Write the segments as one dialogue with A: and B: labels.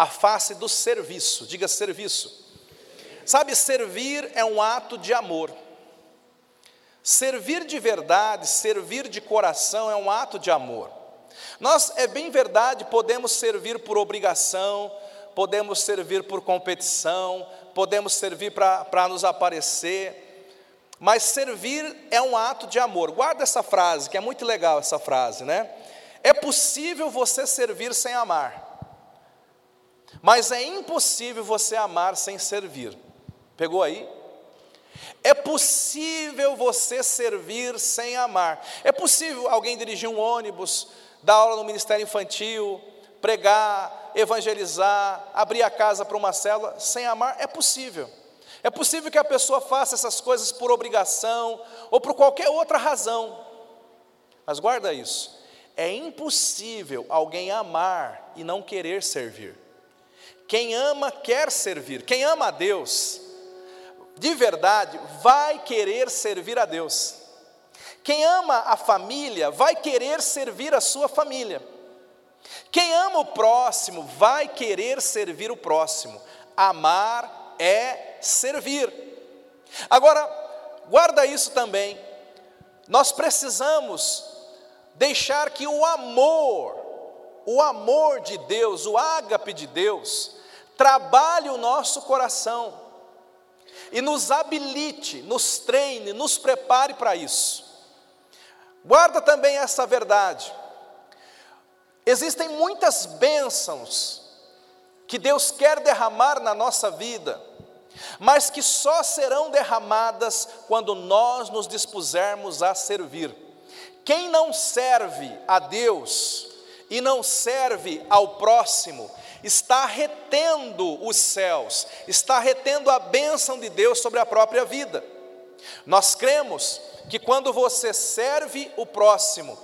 A: a face do serviço. Diga serviço. Sabe, servir é um ato de amor. Servir de verdade, servir de coração é um ato de amor. Nós, é bem verdade, podemos servir por obrigação, podemos servir por competição, podemos servir para nos aparecer, mas servir é um ato de amor. Guarda essa frase, que é muito legal essa frase, né? É possível você servir sem amar, mas é impossível você amar sem servir. Pegou aí? É possível você servir sem amar. É possível alguém dirigir um ônibus, dar aula no ministério infantil, pregar, evangelizar, abrir a casa para uma célula sem amar? É possível. É possível que a pessoa faça essas coisas por obrigação ou por qualquer outra razão. Mas guarda isso. É impossível alguém amar e não querer servir. Quem ama quer servir. Quem ama a Deus, de verdade, vai querer servir a Deus. Quem ama a família vai querer servir a sua família. Quem ama o próximo vai querer servir o próximo. Amar é servir. Agora, guarda isso também. Nós precisamos deixar que o amor, o amor de Deus, o ágape de Deus, trabalhe o nosso coração e nos habilite, nos treine, nos prepare para isso. Guarda também essa verdade. Existem muitas bênçãos que Deus quer derramar na nossa vida, mas que só serão derramadas quando nós nos dispusermos a servir. Quem não serve a Deus e não serve ao próximo, está retendo os céus, está retendo a bênção de Deus sobre a própria vida. Nós cremos que quando você serve o próximo,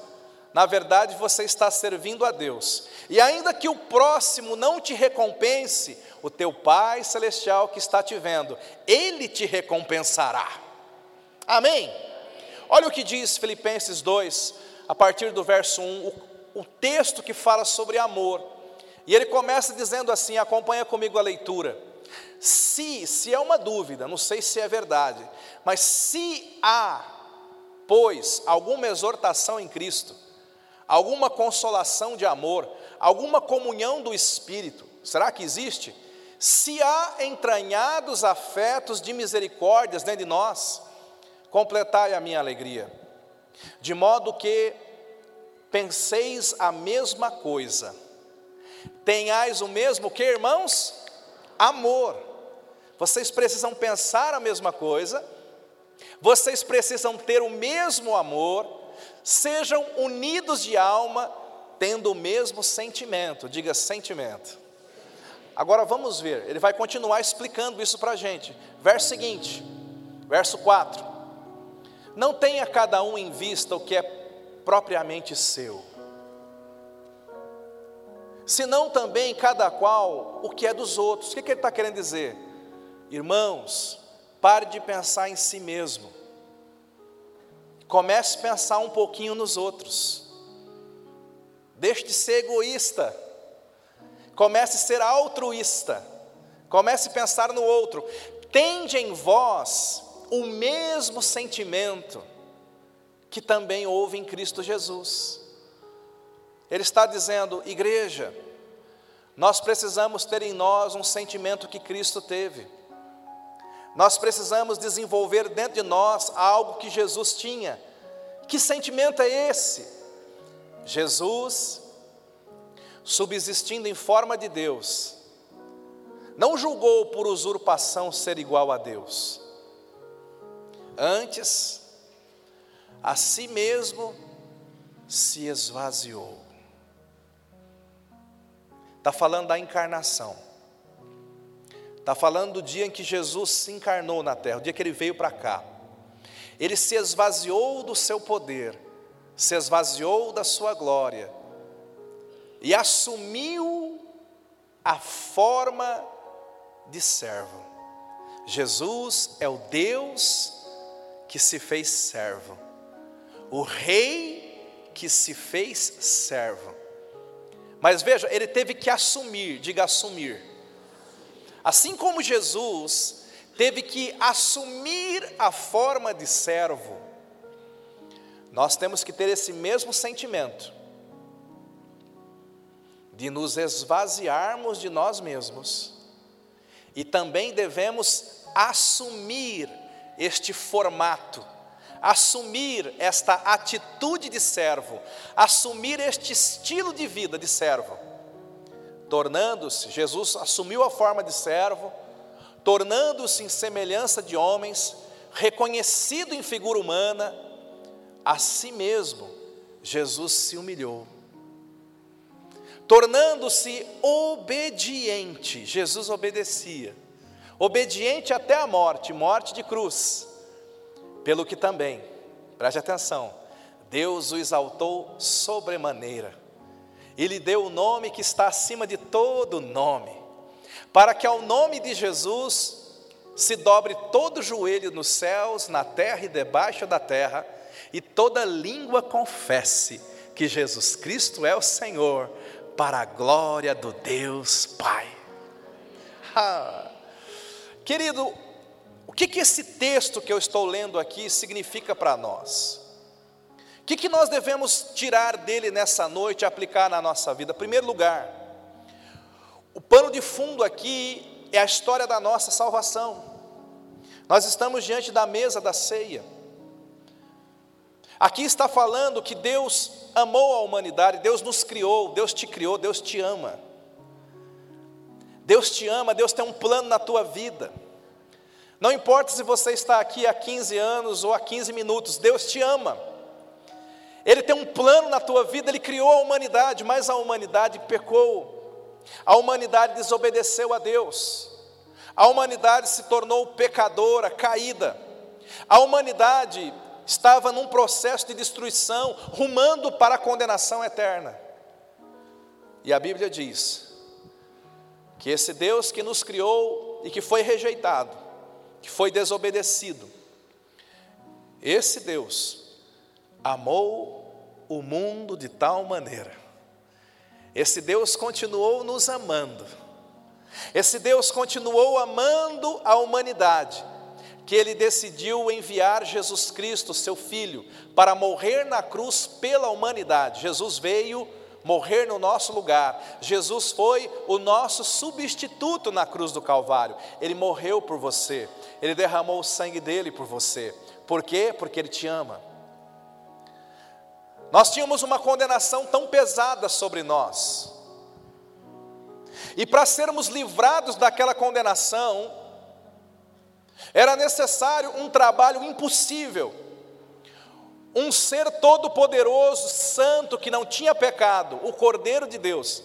A: na verdade você está servindo a Deus. E ainda que o próximo não te recompense, o teu Pai celestial que está te vendo, ele te recompensará. Amém? Olha o que diz Filipenses 2, a partir do verso 1, o, o texto que fala sobre amor. E ele começa dizendo assim: acompanha comigo a leitura. Se, se é uma dúvida, não sei se é verdade, mas se há, pois, alguma exortação em Cristo, alguma consolação de amor, alguma comunhão do Espírito, será que existe? Se há entranhados afetos de misericórdias dentro de nós, completai a minha alegria, de modo que penseis a mesma coisa Tenhais o mesmo que, irmãos? Amor. Vocês precisam pensar a mesma coisa, vocês precisam ter o mesmo amor, sejam unidos de alma, tendo o mesmo sentimento. Diga sentimento. Agora vamos ver, ele vai continuar explicando isso para a gente. Verso seguinte, verso 4: Não tenha cada um em vista o que é propriamente seu senão também cada qual o que é dos outros. O que, que ele está querendo dizer? Irmãos, pare de pensar em si mesmo, comece a pensar um pouquinho nos outros, deixe de ser egoísta, comece a ser altruísta, comece a pensar no outro, tende em vós o mesmo sentimento que também houve em Cristo Jesus. Ele está dizendo, igreja, nós precisamos ter em nós um sentimento que Cristo teve. Nós precisamos desenvolver dentro de nós algo que Jesus tinha. Que sentimento é esse? Jesus, subsistindo em forma de Deus, não julgou por usurpação ser igual a Deus. Antes, a si mesmo se esvaziou Está falando da encarnação. Está falando do dia em que Jesus se encarnou na terra, o dia que ele veio para cá. Ele se esvaziou do seu poder, se esvaziou da sua glória e assumiu a forma de servo. Jesus é o Deus que se fez servo, o Rei que se fez servo. Mas veja, ele teve que assumir, diga assumir. Assim como Jesus teve que assumir a forma de servo, nós temos que ter esse mesmo sentimento de nos esvaziarmos de nós mesmos e também devemos assumir este formato, assumir esta atitude de servo, assumir este estilo de vida de servo, tornando-se, Jesus assumiu a forma de servo, tornando-se em semelhança de homens, reconhecido em figura humana, a si mesmo, Jesus se humilhou. Tornando-se obediente, Jesus obedecia, obediente até a morte, morte de cruz, pelo que também, preste atenção, Deus o exaltou sobremaneira, e lhe deu o nome que está acima de todo nome, para que ao nome de Jesus se dobre todo joelho nos céus, na terra e debaixo da terra, e toda língua confesse que Jesus Cristo é o Senhor, para a glória do Deus Pai. Ah, querido, que, que esse texto que eu estou lendo aqui significa para nós? O que, que nós devemos tirar dele nessa noite e aplicar na nossa vida? Em primeiro lugar, o pano de fundo aqui é a história da nossa salvação. Nós estamos diante da mesa da ceia. Aqui está falando que Deus amou a humanidade, Deus nos criou, Deus te criou, Deus te ama. Deus te ama, Deus tem um plano na tua vida. Não importa se você está aqui há 15 anos ou há 15 minutos, Deus te ama. Ele tem um plano na tua vida, Ele criou a humanidade, mas a humanidade pecou. A humanidade desobedeceu a Deus. A humanidade se tornou pecadora, caída. A humanidade estava num processo de destruição, rumando para a condenação eterna. E a Bíblia diz que esse Deus que nos criou e que foi rejeitado, que foi desobedecido, esse Deus amou o mundo de tal maneira esse Deus continuou nos amando. Esse Deus continuou amando a humanidade, que ele decidiu enviar Jesus Cristo, seu filho, para morrer na cruz pela humanidade. Jesus veio morrer no nosso lugar. Jesus foi o nosso substituto na cruz do Calvário. Ele morreu por você. Ele derramou o sangue dele por você. Por quê? Porque ele te ama. Nós tínhamos uma condenação tão pesada sobre nós. E para sermos livrados daquela condenação, era necessário um trabalho impossível. Um ser todo-poderoso, santo, que não tinha pecado, o Cordeiro de Deus,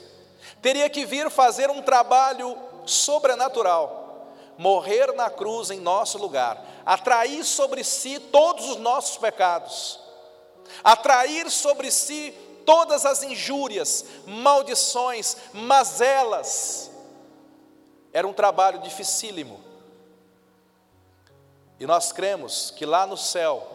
A: teria que vir fazer um trabalho sobrenatural, morrer na cruz em nosso lugar, atrair sobre si todos os nossos pecados atrair sobre si todas as injúrias, maldições, mazelas. Era um trabalho dificílimo. E nós cremos que lá no céu,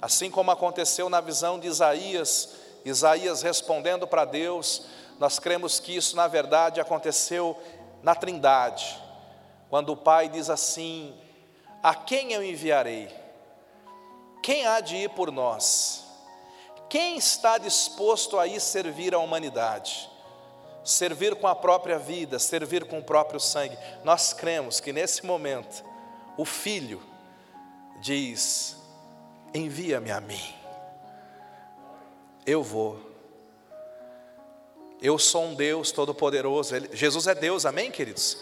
A: assim como aconteceu na visão de Isaías, Isaías respondendo para Deus, nós cremos que isso na verdade aconteceu na Trindade, quando o Pai diz assim: A quem eu enviarei? Quem há de ir por nós? Quem está disposto a ir servir a humanidade? Servir com a própria vida, servir com o próprio sangue. Nós cremos que nesse momento, o Filho diz: Envia-me a mim, eu vou. Eu sou um Deus todo-poderoso. Jesus é Deus, amém, queridos?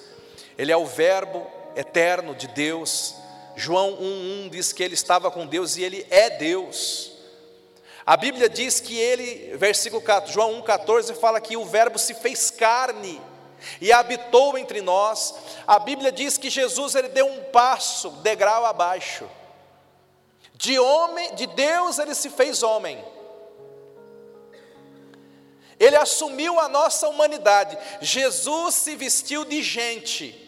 A: Ele é o Verbo eterno de Deus. João 1,1 diz que ele estava com Deus e ele é Deus. A Bíblia diz que ele, versículo 4, João 1,14 fala que o Verbo se fez carne e habitou entre nós. A Bíblia diz que Jesus ele deu um passo, degrau abaixo. De homem, de Deus ele se fez homem. Ele assumiu a nossa humanidade. Jesus se vestiu de gente.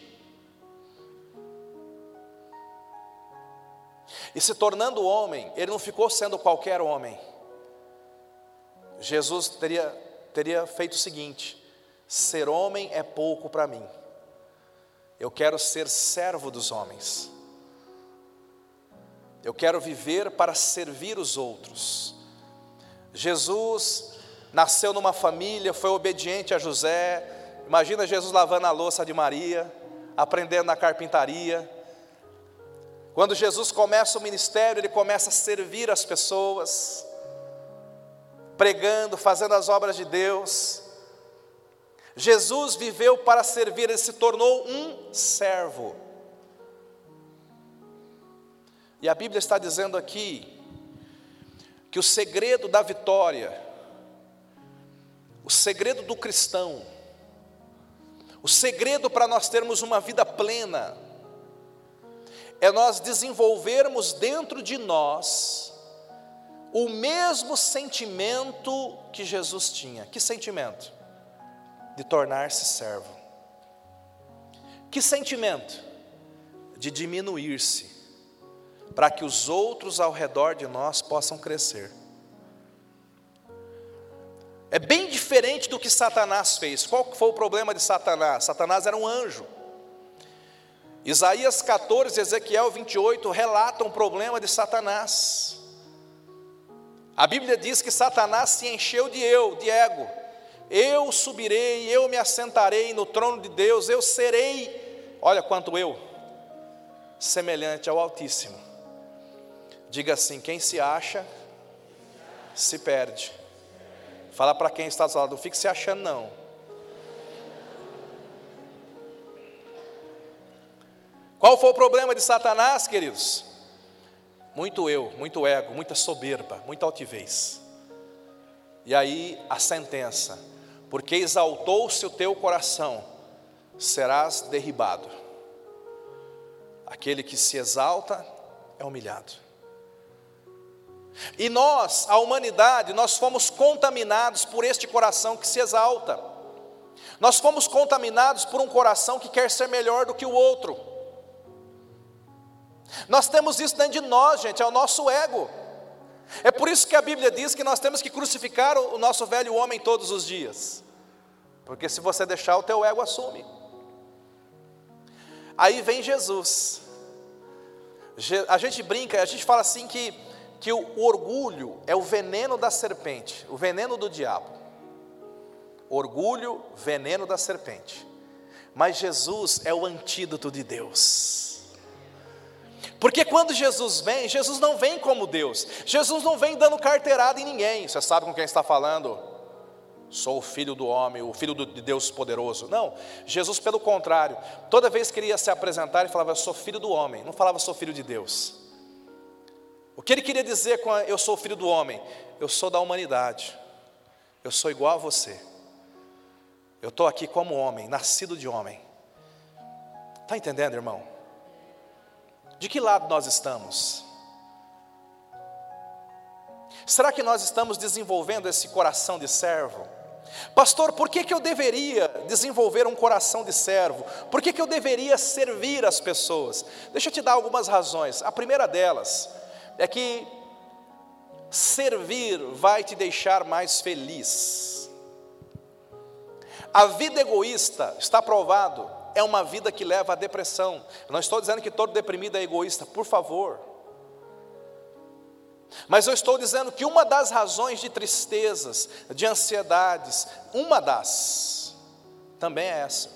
A: E se tornando homem, ele não ficou sendo qualquer homem. Jesus teria teria feito o seguinte: ser homem é pouco para mim, eu quero ser servo dos homens, eu quero viver para servir os outros. Jesus nasceu numa família, foi obediente a José. Imagina Jesus lavando a louça de Maria, aprendendo na carpintaria. Quando Jesus começa o ministério, ele começa a servir as pessoas, pregando, fazendo as obras de Deus. Jesus viveu para servir, ele se tornou um servo. E a Bíblia está dizendo aqui que o segredo da vitória, o segredo do cristão, o segredo para nós termos uma vida plena, é nós desenvolvermos dentro de nós o mesmo sentimento que Jesus tinha. Que sentimento? De tornar-se servo. Que sentimento? De diminuir-se, para que os outros ao redor de nós possam crescer. É bem diferente do que Satanás fez. Qual foi o problema de Satanás? Satanás era um anjo. Isaías 14 e Ezequiel 28 relatam o problema de Satanás. A Bíblia diz que Satanás se encheu de eu, de ego. Eu subirei, eu me assentarei no trono de Deus, eu serei, olha quanto eu, semelhante ao Altíssimo. Diga assim: quem se acha, se perde. Fala para quem está do lado, não fique se achando não. Qual foi o problema de Satanás, queridos? Muito eu, muito ego, muita soberba, muita altivez. E aí a sentença: porque exaltou-se o teu coração, serás derribado. Aquele que se exalta é humilhado. E nós, a humanidade, nós fomos contaminados por este coração que se exalta. Nós fomos contaminados por um coração que quer ser melhor do que o outro. Nós temos isso dentro de nós, gente, é o nosso ego. É por isso que a Bíblia diz que nós temos que crucificar o nosso velho homem todos os dias. Porque se você deixar, o teu ego assume. Aí vem Jesus. A gente brinca, a gente fala assim que, que o orgulho é o veneno da serpente, o veneno do diabo. Orgulho, veneno da serpente. Mas Jesus é o antídoto de Deus. Porque quando Jesus vem, Jesus não vem como Deus, Jesus não vem dando carteirada em ninguém. Você sabe com quem está falando? Sou o filho do homem, o filho de Deus poderoso. Não, Jesus, pelo contrário, toda vez que ele ia se apresentar, ele falava, sou filho do homem, não falava, Sou filho de Deus. O que ele queria dizer com eu sou filho do homem? Eu sou da humanidade, eu sou igual a você, eu estou aqui como homem, nascido de homem. Está entendendo, irmão? De que lado nós estamos? Será que nós estamos desenvolvendo esse coração de servo? Pastor, por que, que eu deveria desenvolver um coração de servo? Por que, que eu deveria servir as pessoas? Deixa eu te dar algumas razões. A primeira delas é que servir vai te deixar mais feliz. A vida egoísta, está provado, é uma vida que leva à depressão. Eu não estou dizendo que todo deprimido é egoísta, por favor. Mas eu estou dizendo que uma das razões de tristezas, de ansiedades, uma das, também é essa.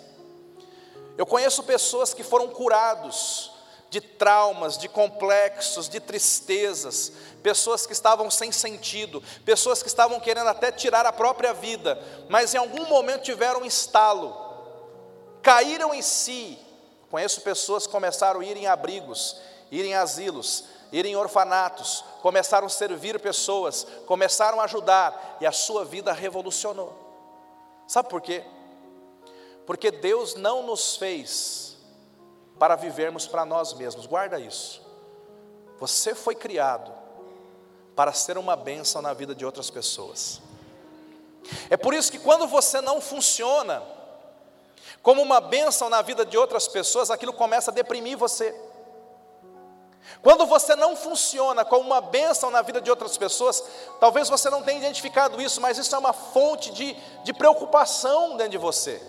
A: Eu conheço pessoas que foram curados de traumas, de complexos, de tristezas, pessoas que estavam sem sentido, pessoas que estavam querendo até tirar a própria vida, mas em algum momento tiveram um estalo caíram em si. Conheço pessoas que começaram a ir em abrigos, ir em asilos, ir em orfanatos, começaram a servir pessoas, começaram a ajudar e a sua vida revolucionou. Sabe por quê? Porque Deus não nos fez para vivermos para nós mesmos, guarda isso. Você foi criado para ser uma bênção na vida de outras pessoas. É por isso que quando você não funciona, como uma bênção na vida de outras pessoas, aquilo começa a deprimir você. Quando você não funciona como uma bênção na vida de outras pessoas, talvez você não tenha identificado isso, mas isso é uma fonte de, de preocupação dentro de você.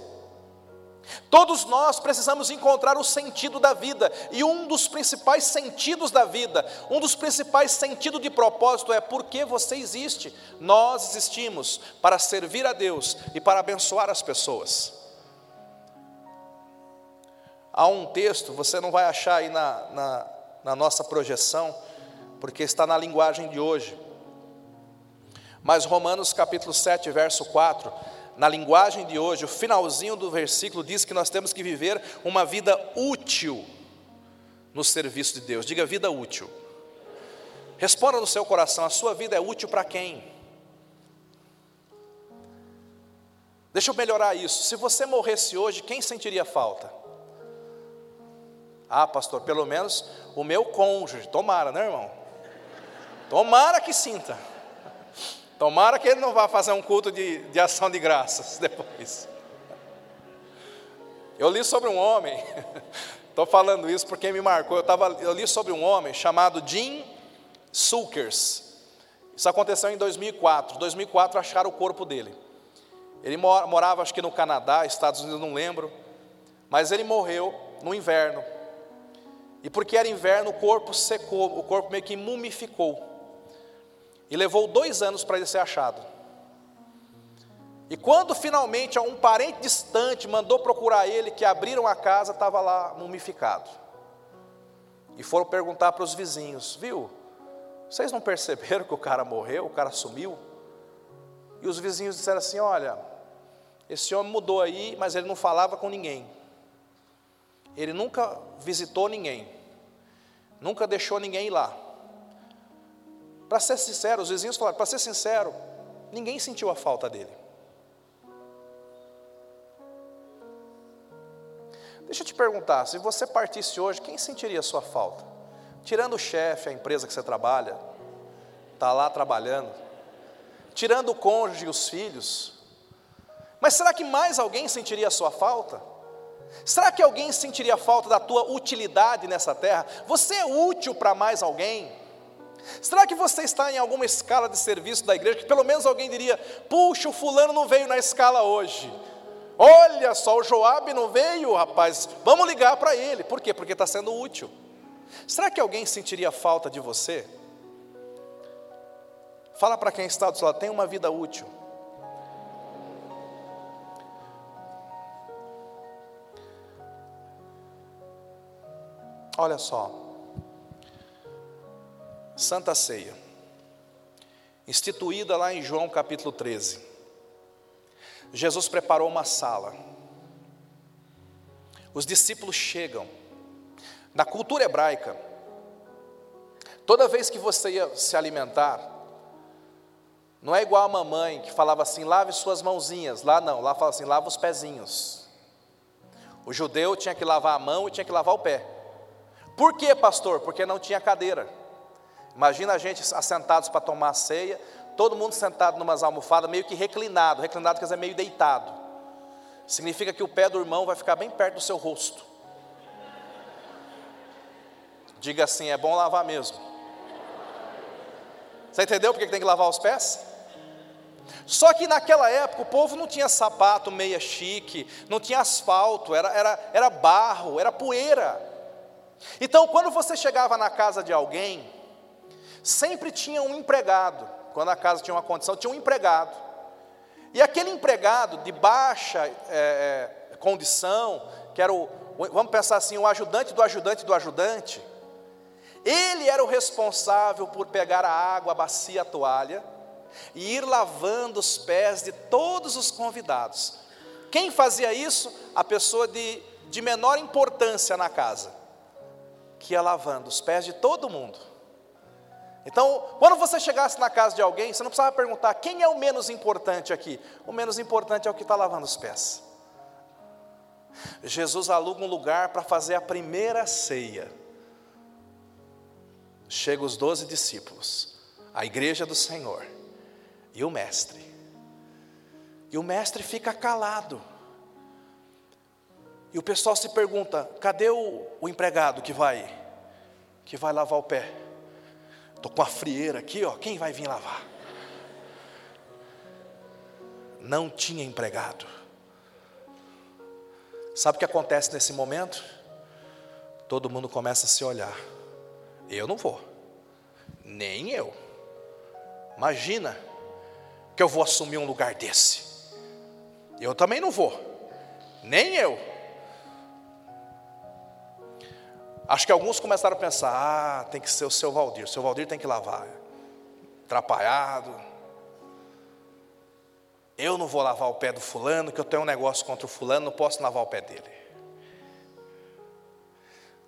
A: Todos nós precisamos encontrar o sentido da vida, e um dos principais sentidos da vida, um dos principais sentidos de propósito é por que você existe. Nós existimos para servir a Deus e para abençoar as pessoas. Há um texto, você não vai achar aí na, na, na nossa projeção, porque está na linguagem de hoje, mas Romanos capítulo 7, verso 4 na linguagem de hoje, o finalzinho do versículo diz que nós temos que viver uma vida útil no serviço de Deus. Diga vida útil. Responda no seu coração: a sua vida é útil para quem? Deixa eu melhorar isso. Se você morresse hoje, quem sentiria falta? Ah, pastor, pelo menos o meu cônjuge. Tomara, né, irmão? Tomara que sinta. Tomara que ele não vá fazer um culto de, de ação de graças depois. Eu li sobre um homem, estou falando isso porque me marcou. Eu, tava, eu li sobre um homem chamado Jim Sulkers. Isso aconteceu em 2004. Em 2004 acharam o corpo dele. Ele morava, acho que no Canadá, Estados Unidos, não lembro. Mas ele morreu no inverno. E porque era inverno, o corpo secou, o corpo meio que mumificou. E levou dois anos para ele ser achado. E quando finalmente um parente distante mandou procurar ele, que abriram a casa, estava lá mumificado. E foram perguntar para os vizinhos: viu? Vocês não perceberam que o cara morreu, o cara sumiu? E os vizinhos disseram assim: olha, esse homem mudou aí, mas ele não falava com ninguém. Ele nunca visitou ninguém, nunca deixou ninguém ir lá. Para ser sincero, os vizinhos falaram: para ser sincero, ninguém sentiu a falta dele. Deixa eu te perguntar: se você partisse hoje, quem sentiria a sua falta? Tirando o chefe, a empresa que você trabalha, está lá trabalhando, tirando o cônjuge e os filhos, mas será que mais alguém sentiria a sua falta? Será que alguém sentiria a falta da tua utilidade nessa terra? Você é útil para mais alguém? Será que você está em alguma escala de serviço da igreja que pelo menos alguém diria: puxa, o fulano não veio na escala hoje. Olha só, o Joabe não veio, rapaz. Vamos ligar para ele. Por quê? Porque está sendo útil. Será que alguém sentiria falta de você? Fala para quem está do seu lado, tem uma vida útil. Olha só. Santa Ceia, instituída lá em João capítulo 13. Jesus preparou uma sala. Os discípulos chegam. Na cultura hebraica, toda vez que você ia se alimentar, não é igual a mamãe que falava assim: lave suas mãozinhas. Lá não, lá fala assim: lava os pezinhos. O judeu tinha que lavar a mão e tinha que lavar o pé. Por quê, pastor? Porque não tinha cadeira. Imagina a gente assentados para tomar a ceia, todo mundo sentado numas almofadas, meio que reclinado. Reclinado quer dizer meio deitado. Significa que o pé do irmão vai ficar bem perto do seu rosto. Diga assim: é bom lavar mesmo. Você entendeu porque tem que lavar os pés? Só que naquela época o povo não tinha sapato meia chique, não tinha asfalto, era, era, era barro, era poeira. Então, quando você chegava na casa de alguém, sempre tinha um empregado. Quando a casa tinha uma condição, tinha um empregado. E aquele empregado de baixa é, é, condição, que era o, vamos pensar assim, o ajudante do ajudante do ajudante, ele era o responsável por pegar a água, a bacia, a toalha, e ir lavando os pés de todos os convidados. Quem fazia isso? A pessoa de, de menor importância na casa, que ia lavando os pés de todo mundo. Então, quando você chegasse na casa de alguém, você não precisava perguntar quem é o menos importante aqui. O menos importante é o que está lavando os pés. Jesus aluga um lugar para fazer a primeira ceia. Chegam os doze discípulos, a igreja do Senhor e o mestre. E o mestre fica calado. E o pessoal se pergunta: cadê o, o empregado que vai? que vai lavar o pé. Estou com a frieira aqui, ó. Quem vai vir lavar? Não tinha empregado. Sabe o que acontece nesse momento? Todo mundo começa a se olhar. Eu não vou, nem eu. Imagina que eu vou assumir um lugar desse. Eu também não vou, nem eu. Acho que alguns começaram a pensar: ah, tem que ser o seu Valdir, o seu Valdir tem que lavar. Atrapalhado. Eu não vou lavar o pé do fulano, que eu tenho um negócio contra o fulano, não posso lavar o pé dele.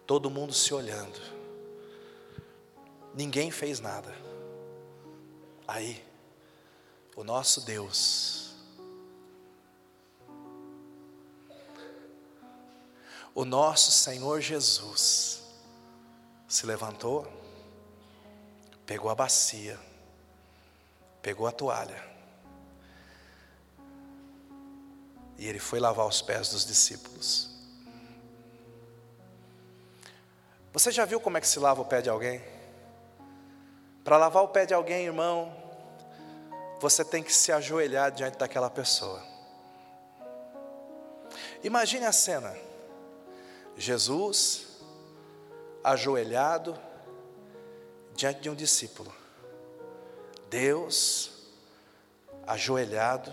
A: Todo mundo se olhando. Ninguém fez nada. Aí, o nosso Deus, o nosso Senhor Jesus, se levantou, pegou a bacia, pegou a toalha, e ele foi lavar os pés dos discípulos. Você já viu como é que se lava o pé de alguém? Para lavar o pé de alguém, irmão, você tem que se ajoelhar diante daquela pessoa. Imagine a cena: Jesus ajoelhado diante de um discípulo, Deus ajoelhado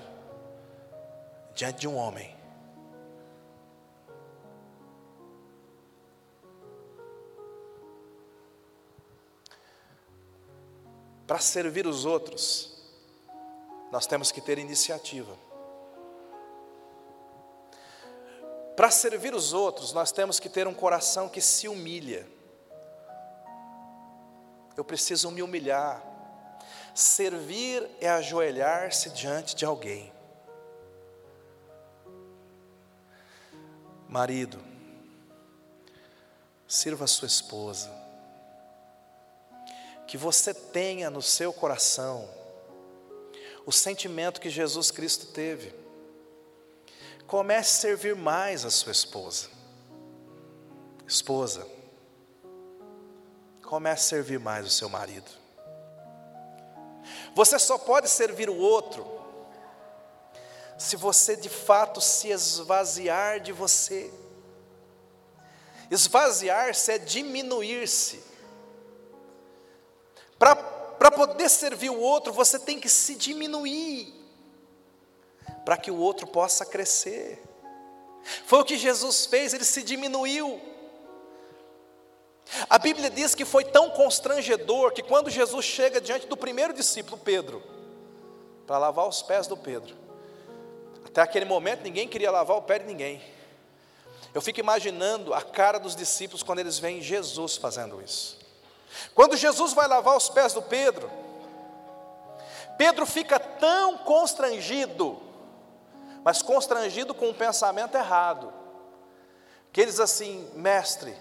A: diante de um homem. Para servir os outros, nós temos que ter iniciativa. Para servir os outros, nós temos que ter um coração que se humilha. Eu preciso me humilhar. Servir é ajoelhar-se diante de alguém. Marido, sirva a sua esposa. Que você tenha no seu coração o sentimento que Jesus Cristo teve. Comece a servir mais a sua esposa. Esposa, comece a servir mais o seu marido. Você só pode servir o outro se você de fato se esvaziar de você. Esvaziar-se é diminuir-se. Para poder servir o outro, você tem que se diminuir, para que o outro possa crescer. Foi o que Jesus fez, ele se diminuiu. A Bíblia diz que foi tão constrangedor que quando Jesus chega diante do primeiro discípulo, Pedro, para lavar os pés do Pedro, até aquele momento ninguém queria lavar o pé de ninguém. Eu fico imaginando a cara dos discípulos quando eles veem Jesus fazendo isso. Quando Jesus vai lavar os pés do Pedro, Pedro fica tão constrangido, mas constrangido com um pensamento errado, que ele diz assim: Mestre,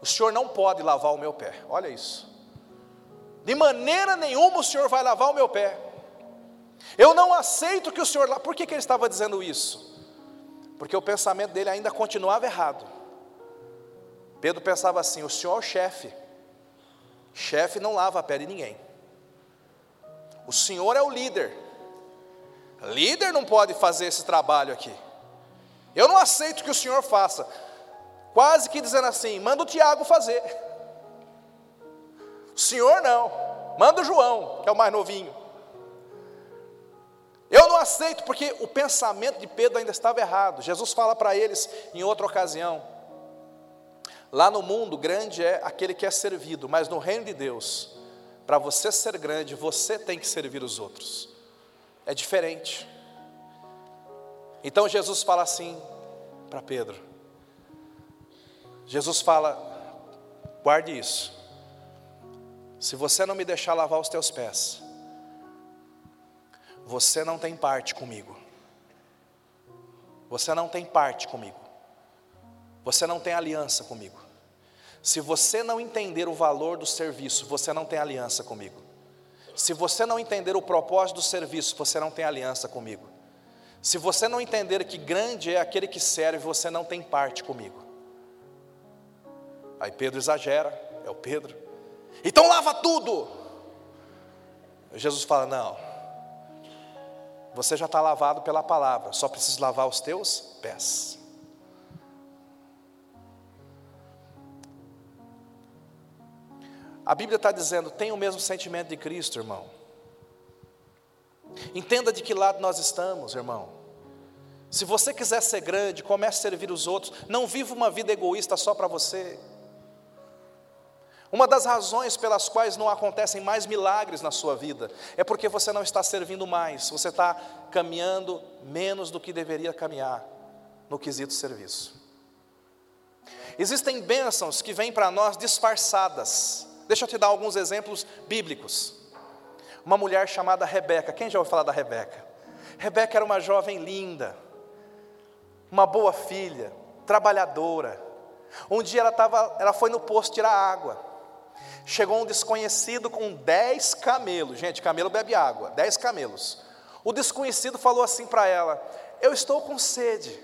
A: o senhor não pode lavar o meu pé, olha isso, de maneira nenhuma o senhor vai lavar o meu pé. Eu não aceito que o Senhor. Por que, que ele estava dizendo isso? Porque o pensamento dele ainda continuava errado. Pedro pensava assim: o Senhor é o chefe. Chefe não lava a pé de ninguém. O Senhor é o líder. Líder não pode fazer esse trabalho aqui. Eu não aceito que o Senhor faça. Quase que dizendo assim: manda o Tiago fazer. O Senhor não. Manda o João, que é o mais novinho. Eu não aceito, porque o pensamento de Pedro ainda estava errado. Jesus fala para eles em outra ocasião: lá no mundo, grande é aquele que é servido, mas no reino de Deus, para você ser grande, você tem que servir os outros. É diferente. Então Jesus fala assim para Pedro: Jesus fala, guarde isso. Se você não me deixar lavar os teus pés, você não tem parte comigo. Você não tem parte comigo. Você não tem aliança comigo. Se você não entender o valor do serviço, você não tem aliança comigo. Se você não entender o propósito do serviço, você não tem aliança comigo. Se você não entender que grande é aquele que serve, você não tem parte comigo. Aí Pedro exagera, É o Pedro. Então lava tudo. Jesus fala: Não, você já está lavado pela palavra, só precisa lavar os teus pés. A Bíblia está dizendo: tem o mesmo sentimento de Cristo, irmão. Entenda de que lado nós estamos, irmão. Se você quiser ser grande, comece a servir os outros. Não viva uma vida egoísta só para você. Uma das razões pelas quais não acontecem mais milagres na sua vida é porque você não está servindo mais, você está caminhando menos do que deveria caminhar no quesito serviço. Existem bênçãos que vêm para nós disfarçadas. Deixa eu te dar alguns exemplos bíblicos. Uma mulher chamada Rebeca, quem já ouviu falar da Rebeca? Rebeca era uma jovem linda, uma boa filha, trabalhadora. Um dia ela, tava, ela foi no posto tirar água. Chegou um desconhecido com dez camelos. Gente, camelo bebe água, dez camelos. O desconhecido falou assim para ela: Eu estou com sede,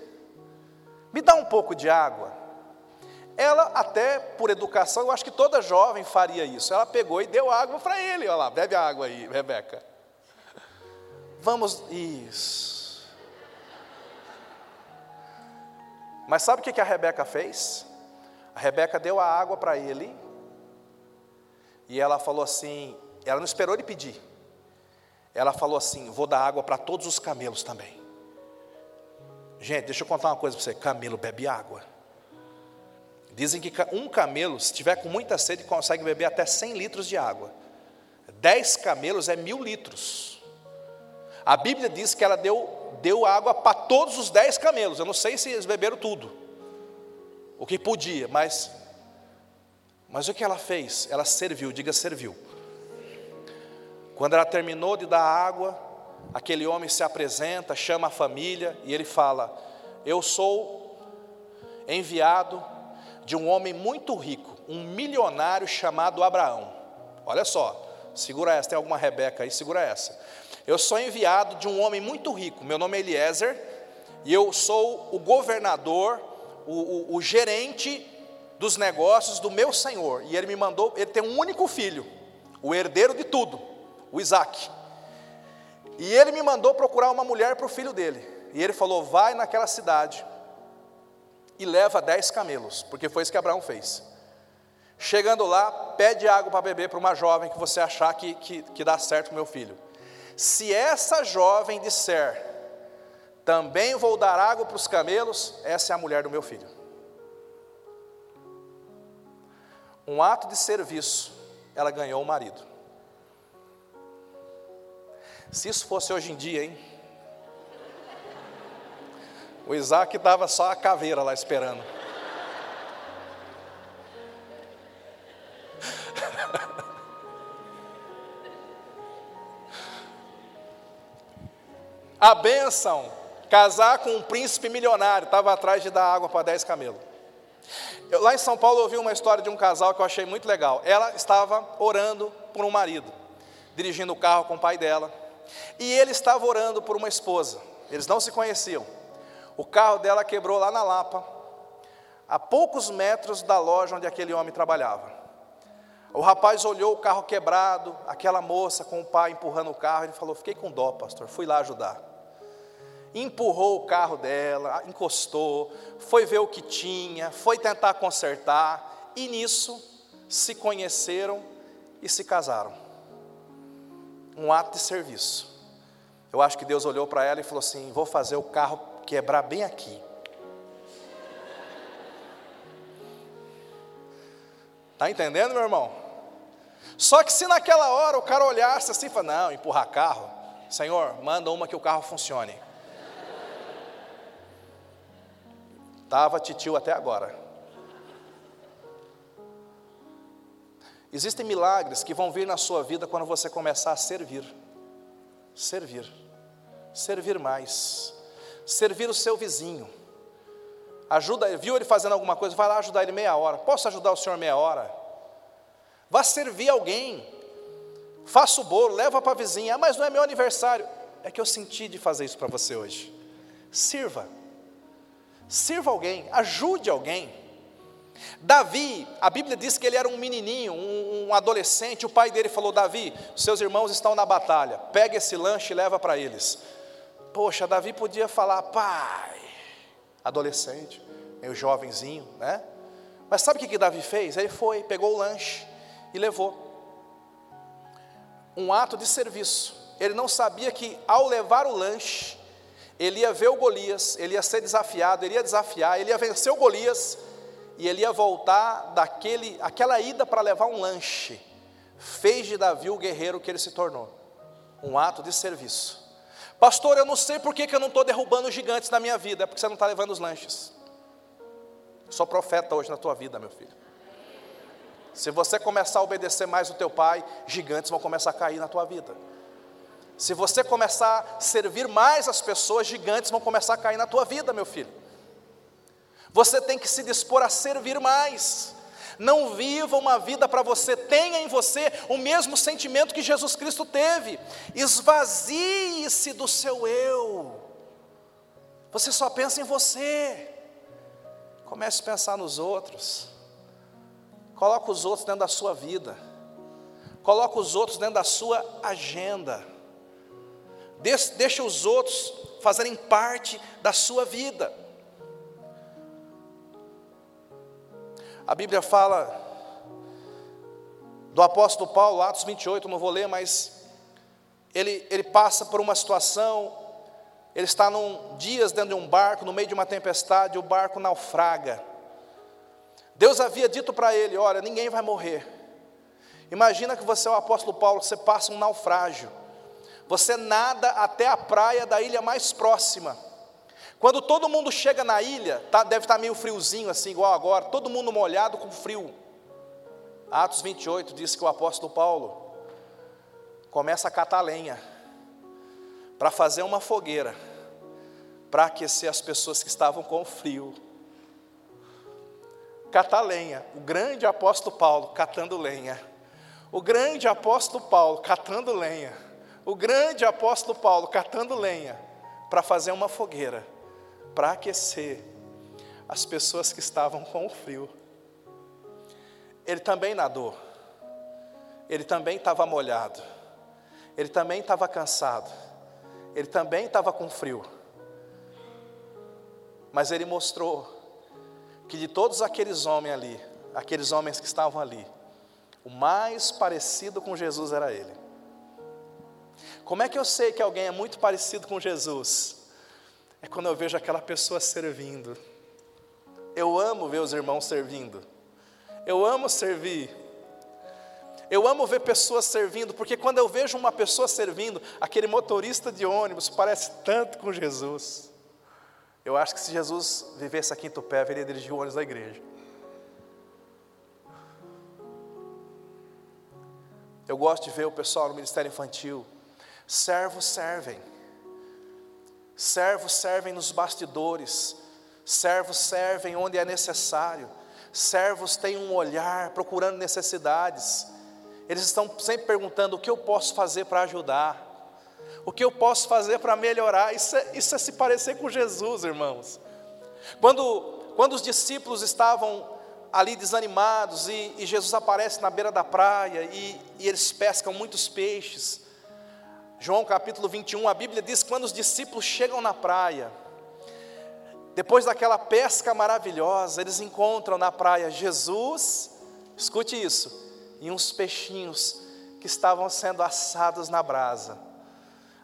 A: me dá um pouco de água. Ela, até por educação, eu acho que toda jovem faria isso. Ela pegou e deu água para ele. Olha lá, bebe água aí, Rebeca. Vamos, isso. Mas sabe o que a Rebeca fez? A Rebeca deu a água para ele e ela falou assim: ela não esperou ele pedir. Ela falou assim: vou dar água para todos os camelos também. Gente, deixa eu contar uma coisa para você: camelo bebe água. Dizem que um camelo, se tiver com muita sede, consegue beber até 100 litros de água. 10 camelos é mil litros. A Bíblia diz que ela deu, deu água para todos os 10 camelos. Eu não sei se eles beberam tudo, o que podia, mas mas o que ela fez? Ela serviu, diga serviu. Quando ela terminou de dar água, aquele homem se apresenta, chama a família e ele fala: Eu sou enviado de um homem muito rico, um milionário chamado Abraão. Olha só, segura essa, tem alguma Rebeca aí, segura essa. Eu sou enviado de um homem muito rico, meu nome é Eliezer, e eu sou o governador, o, o, o gerente dos negócios do meu senhor. E ele me mandou, ele tem um único filho, o herdeiro de tudo, o Isaac. E ele me mandou procurar uma mulher para o filho dele. E ele falou: vai naquela cidade e leva dez camelos, porque foi isso que Abraão fez. Chegando lá, pede água para beber para uma jovem que você achar que, que, que dá certo com meu filho. Se essa jovem disser, também vou dar água para os camelos, essa é a mulher do meu filho. um ato de serviço, ela ganhou o marido. Se isso fosse hoje em dia, hein? O Isaac dava só a caveira lá esperando. A bênção, casar com um príncipe milionário, estava atrás de dar água para dez camelos. Eu, lá em São Paulo eu ouvi uma história de um casal que eu achei muito legal. Ela estava orando por um marido, dirigindo o carro com o pai dela, e ele estava orando por uma esposa. Eles não se conheciam. O carro dela quebrou lá na Lapa, a poucos metros da loja onde aquele homem trabalhava. O rapaz olhou o carro quebrado, aquela moça com o pai empurrando o carro, ele falou: Fiquei com dó, pastor, fui lá ajudar empurrou o carro dela, encostou, foi ver o que tinha, foi tentar consertar, e nisso se conheceram e se casaram. Um ato de serviço. Eu acho que Deus olhou para ela e falou assim: Vou fazer o carro quebrar bem aqui. Está entendendo, meu irmão? Só que se naquela hora o cara olhasse assim e falasse: Não, empurrar carro, Senhor, manda uma que o carro funcione. Estava titio até agora. Existem milagres que vão vir na sua vida quando você começar a servir. Servir. Servir mais. Servir o seu vizinho. Ajuda, viu ele fazendo alguma coisa, vai lá ajudar ele meia hora. Posso ajudar o senhor meia hora? Vá servir alguém. Faça o bolo, leva para a vizinha. Ah, mas não é meu aniversário. É que eu senti de fazer isso para você hoje. Sirva sirva alguém, ajude alguém. Davi, a Bíblia diz que ele era um menininho, um, um adolescente. O pai dele falou: Davi, seus irmãos estão na batalha, pega esse lanche e leva para eles. Poxa, Davi podia falar, pai, adolescente, meio jovenzinho, né? Mas sabe o que, que Davi fez? Ele foi, pegou o lanche e levou. Um ato de serviço. Ele não sabia que ao levar o lanche, ele ia ver o Golias, ele ia ser desafiado, ele ia desafiar, ele ia vencer o Golias e ele ia voltar daquele, aquela ida para levar um lanche. Fez de Davi o guerreiro que ele se tornou. Um ato de serviço. Pastor, eu não sei por que, que eu não estou derrubando gigantes na minha vida, é porque você não está levando os lanches. Sou profeta hoje na tua vida, meu filho. Se você começar a obedecer mais o teu pai, gigantes vão começar a cair na tua vida. Se você começar a servir mais as pessoas, gigantes vão começar a cair na tua vida, meu filho. Você tem que se dispor a servir mais. Não viva uma vida para você, tenha em você o mesmo sentimento que Jesus Cristo teve. Esvazie-se do seu eu. Você só pensa em você. Comece a pensar nos outros. Coloque os outros dentro da sua vida. Coloque os outros dentro da sua agenda. Deixe os outros fazerem parte da sua vida. A Bíblia fala do apóstolo Paulo, Atos 28, não vou ler, mas ele, ele passa por uma situação, ele está num, dias dentro de um barco, no meio de uma tempestade, o barco naufraga. Deus havia dito para ele: Olha, ninguém vai morrer. Imagina que você é o apóstolo Paulo, você passa um naufrágio, você nada até a praia da ilha mais próxima. Quando todo mundo chega na ilha, tá, deve estar tá meio friozinho assim, igual agora, todo mundo molhado com frio. Atos 28 diz que o apóstolo Paulo começa a catar lenha para fazer uma fogueira, para aquecer as pessoas que estavam com frio. Catar lenha, o grande apóstolo Paulo catando lenha. O grande apóstolo Paulo catando lenha. O grande apóstolo Paulo catando lenha para fazer uma fogueira para aquecer as pessoas que estavam com o frio. Ele também nadou, ele também estava molhado, ele também estava cansado, ele também estava com frio. Mas ele mostrou que de todos aqueles homens ali, aqueles homens que estavam ali, o mais parecido com Jesus era ele. Como é que eu sei que alguém é muito parecido com Jesus? É quando eu vejo aquela pessoa servindo. Eu amo ver os irmãos servindo. Eu amo servir. Eu amo ver pessoas servindo, porque quando eu vejo uma pessoa servindo, aquele motorista de ônibus parece tanto com Jesus. Eu acho que se Jesus vivesse aqui em Tupé, ele dirigir o ônibus da igreja. Eu gosto de ver o pessoal no ministério infantil. Servos servem. Servos servem nos bastidores, servos servem onde é necessário, servos têm um olhar procurando necessidades, eles estão sempre perguntando: o que eu posso fazer para ajudar? O que eu posso fazer para melhorar? Isso é, isso é se parecer com Jesus, irmãos. Quando, quando os discípulos estavam ali desanimados e, e Jesus aparece na beira da praia e, e eles pescam muitos peixes, João capítulo 21, a Bíblia diz que quando os discípulos chegam na praia, depois daquela pesca maravilhosa, eles encontram na praia Jesus, escute isso, e uns peixinhos que estavam sendo assados na brasa.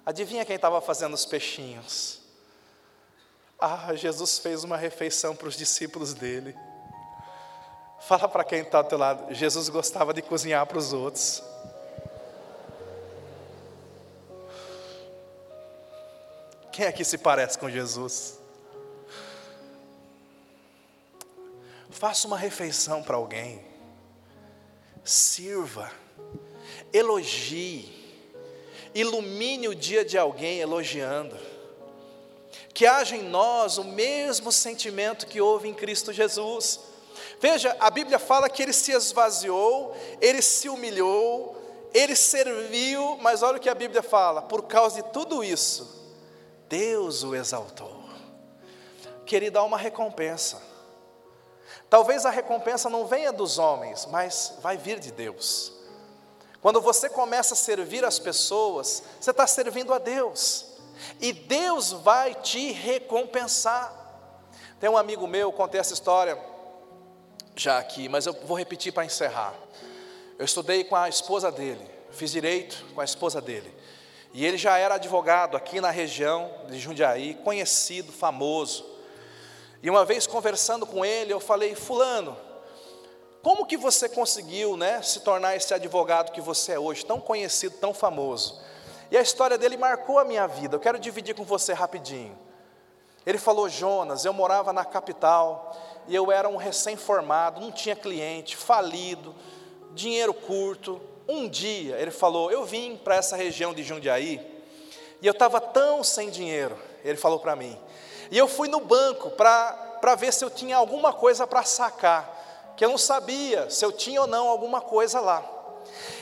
A: Adivinha quem estava fazendo os peixinhos? Ah, Jesus fez uma refeição para os discípulos dele. Fala para quem está ao teu lado, Jesus gostava de cozinhar para os outros. Quem aqui se parece com Jesus? Faça uma refeição para alguém, sirva, elogie, ilumine o dia de alguém elogiando, que haja em nós o mesmo sentimento que houve em Cristo Jesus. Veja, a Bíblia fala que ele se esvaziou, ele se humilhou, ele serviu, mas olha o que a Bíblia fala: por causa de tudo isso, Deus o exaltou. Queria dar uma recompensa. Talvez a recompensa não venha dos homens, mas vai vir de Deus. Quando você começa a servir as pessoas, você está servindo a Deus, e Deus vai te recompensar. Tem um amigo meu, contei essa história já aqui, mas eu vou repetir para encerrar. Eu estudei com a esposa dele, fiz direito com a esposa dele. E ele já era advogado aqui na região de Jundiaí, conhecido, famoso. E uma vez conversando com ele, eu falei: "Fulano, como que você conseguiu, né, se tornar esse advogado que você é hoje, tão conhecido, tão famoso?" E a história dele marcou a minha vida. Eu quero dividir com você rapidinho. Ele falou: "Jonas, eu morava na capital e eu era um recém-formado, não tinha cliente, falido, dinheiro curto, um dia ele falou: Eu vim para essa região de Jundiaí e eu estava tão sem dinheiro. Ele falou para mim. E eu fui no banco para ver se eu tinha alguma coisa para sacar, que eu não sabia se eu tinha ou não alguma coisa lá.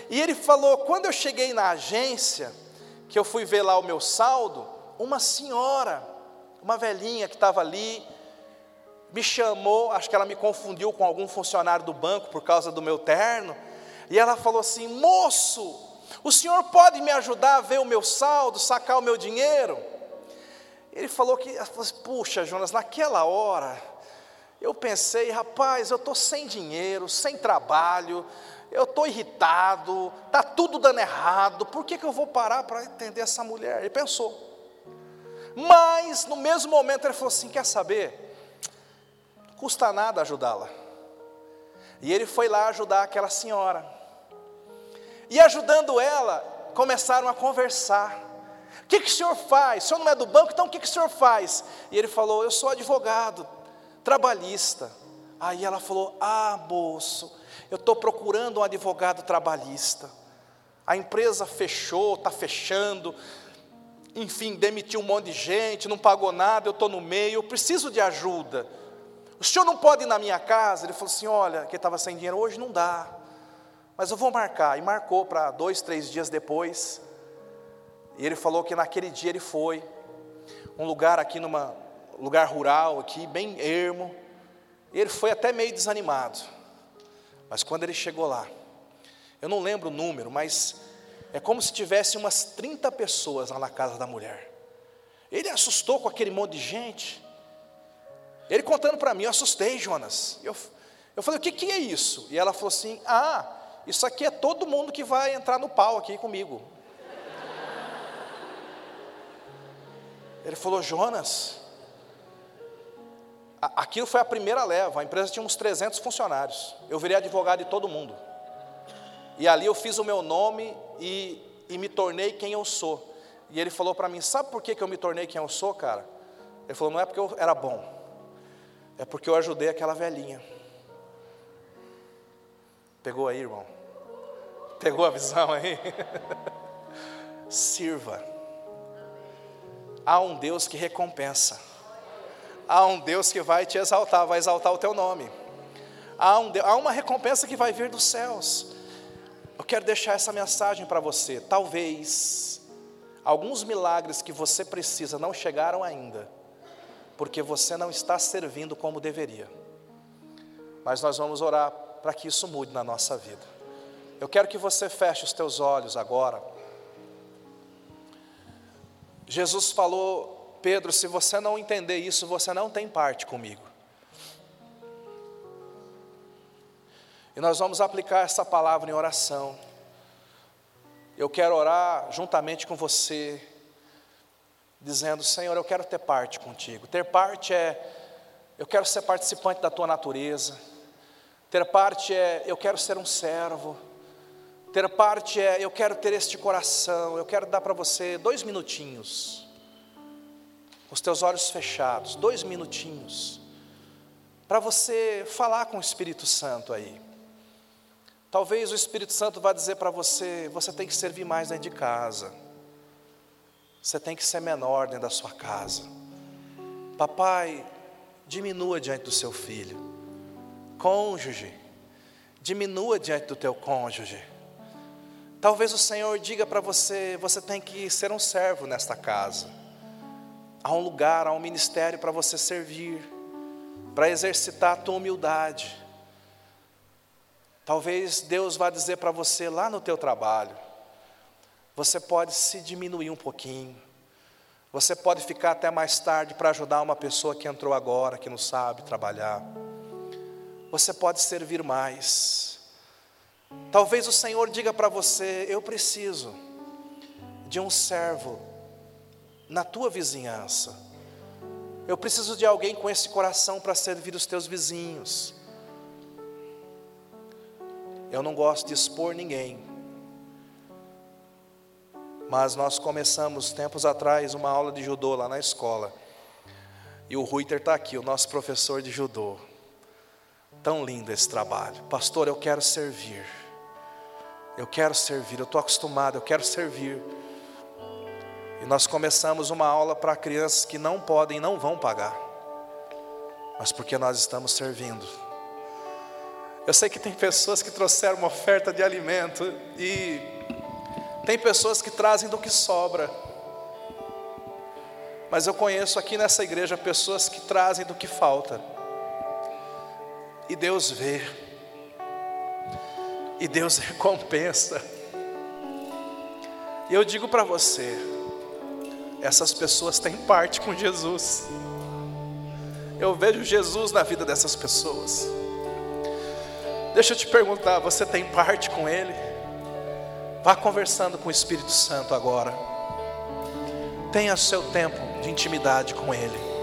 A: E ele falou: quando eu cheguei na agência, que eu fui ver lá o meu saldo, uma senhora, uma velhinha que estava ali, me chamou, acho que ela me confundiu com algum funcionário do banco por causa do meu terno. E ela falou assim: Moço, o senhor pode me ajudar a ver o meu saldo, sacar o meu dinheiro? Ele falou que, assim, puxa, Jonas, naquela hora, eu pensei, rapaz, eu estou sem dinheiro, sem trabalho, eu estou irritado, está tudo dando errado, por que, que eu vou parar para entender essa mulher? Ele pensou. Mas, no mesmo momento, ele falou assim: quer saber? Custa nada ajudá-la. E ele foi lá ajudar aquela senhora. E ajudando ela, começaram a conversar. O que, que o senhor faz? O senhor não é do banco, então o que, que o senhor faz? E ele falou: Eu sou advogado, trabalhista. Aí ela falou: Ah, moço, eu estou procurando um advogado trabalhista. A empresa fechou, está fechando, enfim, demitiu um monte de gente, não pagou nada, eu estou no meio, eu preciso de ajuda. O senhor não pode ir na minha casa? Ele falou assim: Olha, que estava sem dinheiro, hoje não dá. Mas eu vou marcar. E marcou para dois, três dias depois. E ele falou que naquele dia ele foi. Um lugar aqui numa lugar rural aqui, bem ermo. Ele foi até meio desanimado. Mas quando ele chegou lá, eu não lembro o número, mas é como se tivesse umas 30 pessoas lá na casa da mulher. Ele assustou com aquele monte de gente. Ele contando para mim, eu assustei, Jonas. Eu, eu falei, o que, que é isso? E ela falou assim: Ah, isso aqui é todo mundo que vai entrar no pau aqui comigo. Ele falou, Jonas, aquilo foi a primeira leva, a empresa tinha uns 300 funcionários, eu virei advogado de todo mundo, e ali eu fiz o meu nome e, e me tornei quem eu sou, e ele falou para mim, sabe por que, que eu me tornei quem eu sou, cara? Ele falou, não é porque eu era bom, é porque eu ajudei aquela velhinha, pegou aí irmão? Pegou a visão aí? Sirva. Há um Deus que recompensa. Há um Deus que vai te exaltar, vai exaltar o teu nome. Há, um, há uma recompensa que vai vir dos céus. Eu quero deixar essa mensagem para você. Talvez alguns milagres que você precisa não chegaram ainda, porque você não está servindo como deveria. Mas nós vamos orar para que isso mude na nossa vida. Eu quero que você feche os teus olhos agora. Jesus falou, Pedro, se você não entender isso, você não tem parte comigo. E nós vamos aplicar essa palavra em oração. Eu quero orar juntamente com você, dizendo: Senhor, eu quero ter parte contigo. Ter parte é, eu quero ser participante da tua natureza. Ter parte é, eu quero ser um servo. Ter parte é, eu quero ter este coração, eu quero dar para você dois minutinhos, os teus olhos fechados, dois minutinhos, para você falar com o Espírito Santo aí. Talvez o Espírito Santo vá dizer para você: você tem que servir mais dentro de casa, você tem que ser menor dentro da sua casa. Papai, diminua diante do seu filho, cônjuge, diminua diante do teu cônjuge. Talvez o Senhor diga para você: você tem que ser um servo nesta casa. Há um lugar, há um ministério para você servir. para exercitar a tua humildade. Talvez Deus vá dizer para você lá no teu trabalho, você pode se diminuir um pouquinho. Você pode ficar até mais tarde para ajudar uma pessoa que entrou agora, que não sabe trabalhar. Você pode servir mais. Talvez o Senhor diga para você: Eu preciso de um servo na tua vizinhança. Eu preciso de alguém com esse coração para servir os teus vizinhos. Eu não gosto de expor ninguém, mas nós começamos tempos atrás uma aula de judô lá na escola. E o Ruiter está aqui, o nosso professor de judô. Tão lindo esse trabalho. Pastor, eu quero servir. Eu quero servir, eu estou acostumado, eu quero servir. E nós começamos uma aula para crianças que não podem não vão pagar, mas porque nós estamos servindo. Eu sei que tem pessoas que trouxeram uma oferta de alimento e tem pessoas que trazem do que sobra. Mas eu conheço aqui nessa igreja pessoas que trazem do que falta. E Deus vê. E Deus recompensa. E eu digo para você, essas pessoas têm parte com Jesus. Eu vejo Jesus na vida dessas pessoas. Deixa eu te perguntar, você tem parte com Ele? Vá conversando com o Espírito Santo agora. Tenha seu tempo de intimidade com Ele.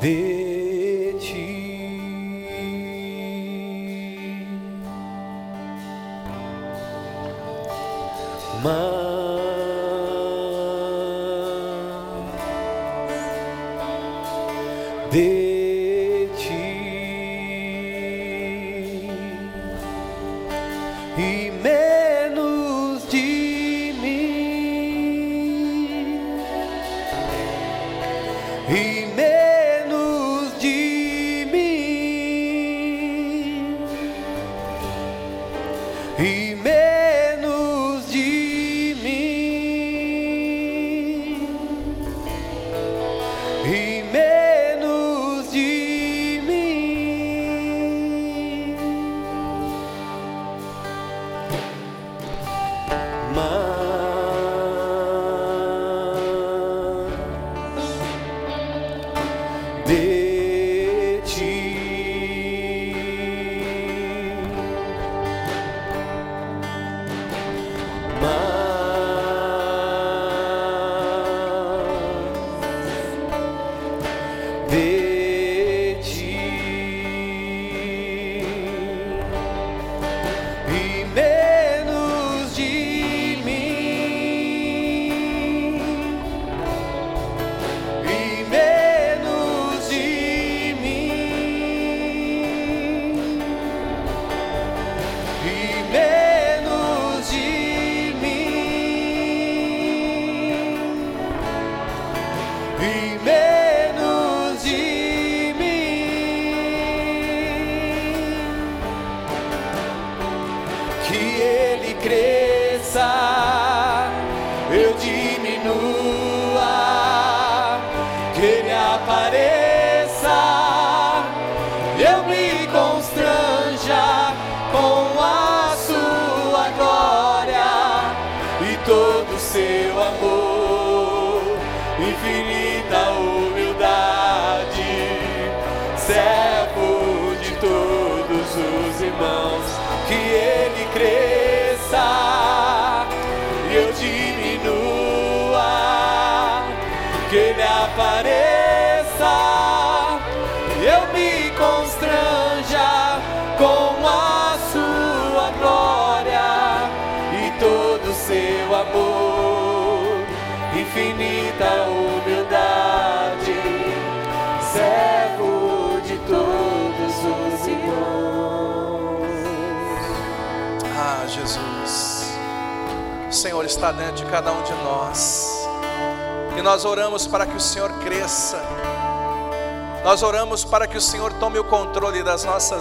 B: De ti. Mas de e menos
A: está dentro de cada um de nós. E nós oramos para que o Senhor cresça. Nós oramos para que o Senhor tome o controle das nossas